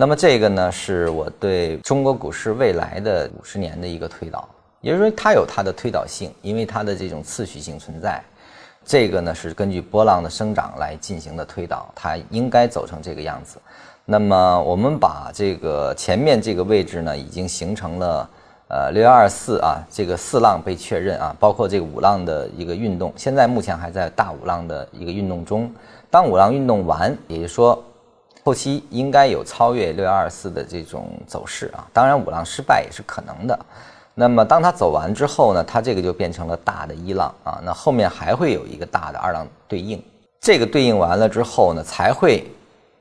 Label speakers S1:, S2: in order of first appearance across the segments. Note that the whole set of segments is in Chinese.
S1: 那么这个呢，是我对中国股市未来的五十年的一个推导，也就是说它有它的推导性，因为它的这种次序性存在。这个呢是根据波浪的生长来进行的推导，它应该走成这个样子。那么我们把这个前面这个位置呢，已经形成了呃六幺二四啊，这个四浪被确认啊，包括这个五浪的一个运动，现在目前还在大五浪的一个运动中。当五浪运动完，也就是说。后期应该有超越六幺二四的这种走势啊，当然五浪失败也是可能的。那么当它走完之后呢，它这个就变成了大的一浪啊，那后面还会有一个大的二浪对应。这个对应完了之后呢，才会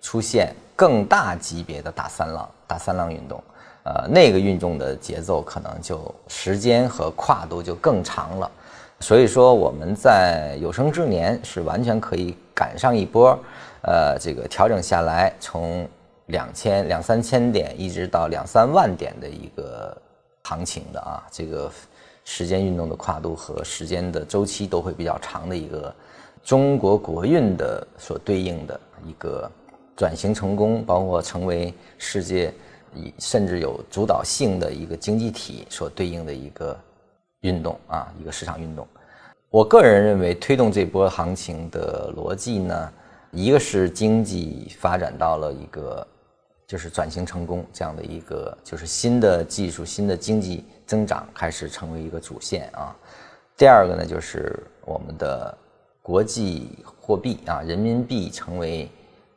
S1: 出现更大级别的大三浪、大三浪运动。呃，那个运动的节奏可能就时间和跨度就更长了。所以说我们在有生之年是完全可以赶上一波。呃，这个调整下来，从两千两三千点一直到两三万点的一个行情的啊，这个时间运动的跨度和时间的周期都会比较长的一个中国国运的所对应的一个转型成功，包括成为世界甚至有主导性的一个经济体所对应的一个运动啊，一个市场运动。我个人认为，推动这波行情的逻辑呢。一个是经济发展到了一个就是转型成功这样的一个就是新的技术、新的经济增长开始成为一个主线啊。第二个呢，就是我们的国际货币啊，人民币成为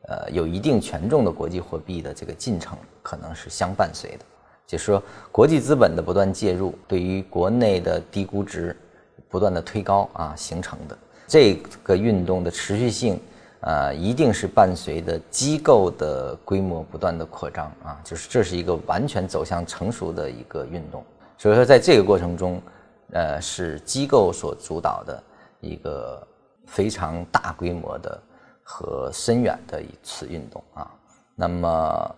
S1: 呃有一定权重的国际货币的这个进程，可能是相伴随的。就是说，国际资本的不断介入，对于国内的低估值不断的推高啊形成的这个运动的持续性。呃，一定是伴随着机构的规模不断的扩张啊，就是这是一个完全走向成熟的一个运动。所以说，在这个过程中，呃，是机构所主导的一个非常大规模的和深远的一次运动啊。那么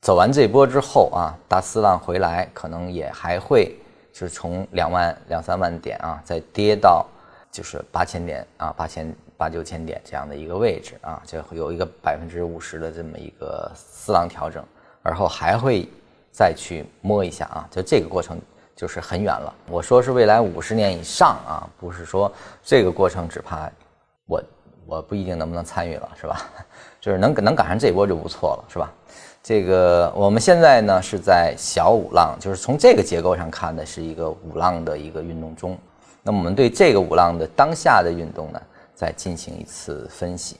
S1: 走完这波之后啊，大四浪回来，可能也还会是从两万两三万点啊，再跌到就是八千点啊，八千。八九千点这样的一个位置啊，就有一个百分之五十的这么一个四浪调整，而后还会再去摸一下啊，就这个过程就是很远了。我说是未来五十年以上啊，不是说这个过程只怕我我不一定能不能参与了，是吧？就是能能赶上这波就不错了，是吧？这个我们现在呢是在小五浪，就是从这个结构上看的是一个五浪的一个运动中。那我们对这个五浪的当下的运动呢？再进行一次分析。